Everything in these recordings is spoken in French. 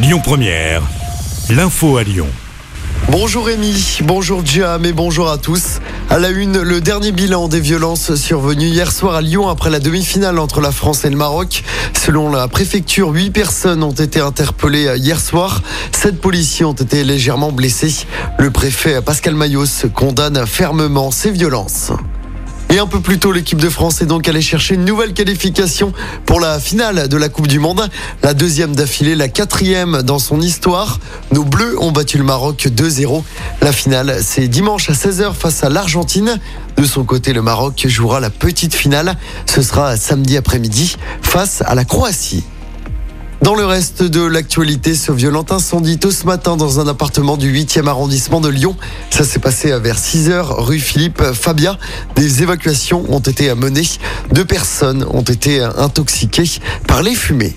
Lyon Première, l'info à Lyon. Bonjour Rémi, bonjour Jam et bonjour à tous. À la une, le dernier bilan des violences survenues hier soir à Lyon après la demi-finale entre la France et le Maroc. Selon la préfecture, huit personnes ont été interpellées hier soir. Sept policiers ont été légèrement blessés. Le préfet Pascal Mayos condamne fermement ces violences. Et un peu plus tôt, l'équipe de France est donc allée chercher une nouvelle qualification pour la finale de la Coupe du Monde. La deuxième d'affilée, la quatrième dans son histoire. Nos Bleus ont battu le Maroc 2-0. La finale, c'est dimanche à 16h face à l'Argentine. De son côté, le Maroc jouera la petite finale. Ce sera samedi après-midi face à la Croatie. Dans le reste de l'actualité, ce violent incendie tôt ce matin dans un appartement du 8e arrondissement de Lyon. Ça s'est passé vers 6 h rue Philippe Fabia. Des évacuations ont été menées. Deux personnes ont été intoxiquées par les fumées.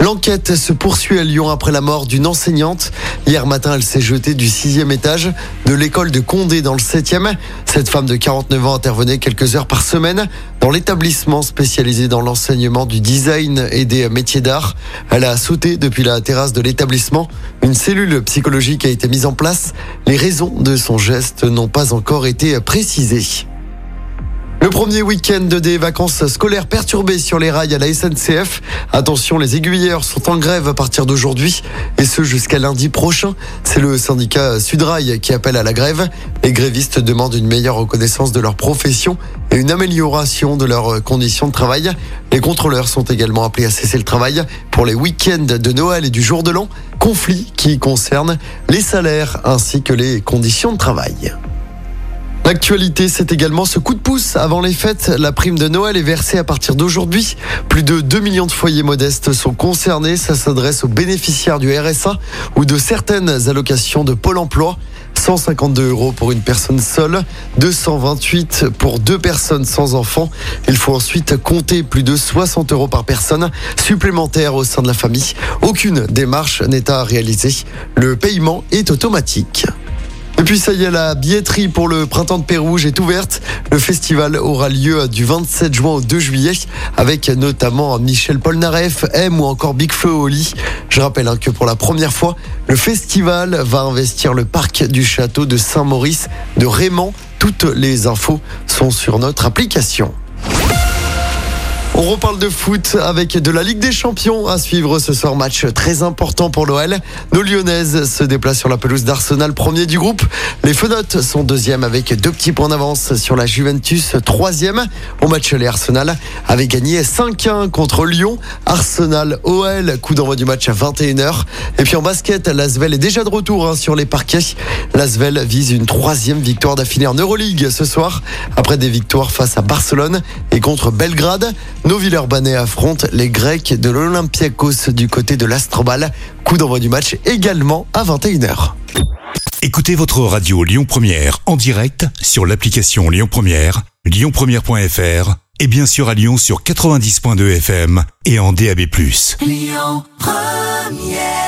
L'enquête se poursuit à Lyon après la mort d'une enseignante. Hier matin, elle s'est jetée du sixième étage de l'école de Condé dans le septième. Cette femme de 49 ans intervenait quelques heures par semaine dans l'établissement spécialisé dans l'enseignement du design et des métiers d'art. Elle a sauté depuis la terrasse de l'établissement. Une cellule psychologique a été mise en place. Les raisons de son geste n'ont pas encore été précisées. Le premier week-end des vacances scolaires perturbées sur les rails à la SNCF. Attention, les aiguilleurs sont en grève à partir d'aujourd'hui et ce jusqu'à lundi prochain. C'est le syndicat Sudrail qui appelle à la grève. Les grévistes demandent une meilleure reconnaissance de leur profession et une amélioration de leurs conditions de travail. Les contrôleurs sont également appelés à cesser le travail pour les week-ends de Noël et du jour de l'an. Conflit qui concerne les salaires ainsi que les conditions de travail. L'actualité, c'est également ce coup de pouce avant les fêtes. La prime de Noël est versée à partir d'aujourd'hui. Plus de 2 millions de foyers modestes sont concernés. Ça s'adresse aux bénéficiaires du RSA ou de certaines allocations de Pôle emploi. 152 euros pour une personne seule, 228 pour deux personnes sans enfants. Il faut ensuite compter plus de 60 euros par personne supplémentaires au sein de la famille. Aucune démarche n'est à réaliser. Le paiement est automatique. Et puis ça y est, la billetterie pour le printemps de Pérouge est ouverte. Le festival aura lieu du 27 juin au 2 juillet avec notamment Michel Polnareff, M ou encore Big Flo Oli. Je rappelle hein, que pour la première fois, le festival va investir le parc du château de Saint-Maurice de Raymond. Toutes les infos sont sur notre application. On reparle de foot avec de la Ligue des Champions à suivre ce soir. Match très important pour l'OL. Nos Lyonnaises se déplacent sur la pelouse d'Arsenal, premier du groupe. Les Fenotes sont deuxième avec deux petits points d'avance sur la Juventus, troisième. Au match, les Arsenal avait gagné 5-1 contre Lyon. Arsenal OL, coup d'envoi du match à 21h. Et puis en basket, l'Asvel est déjà de retour hein, sur les parquets. L'Asvel vise une troisième victoire d'affilée en Euroleague ce soir, après des victoires face à Barcelone et contre Belgrade. Nos Villeurbanais affrontent les Grecs de l'Olympiakos du côté de l'Astrobal. Coup d'envoi du match également à 21h. Écoutez votre radio Lyon Première en direct sur l'application Lyon Première, lyonpremière.fr et bien sûr à Lyon sur 90.2 FM et en DAB+. Lyon Première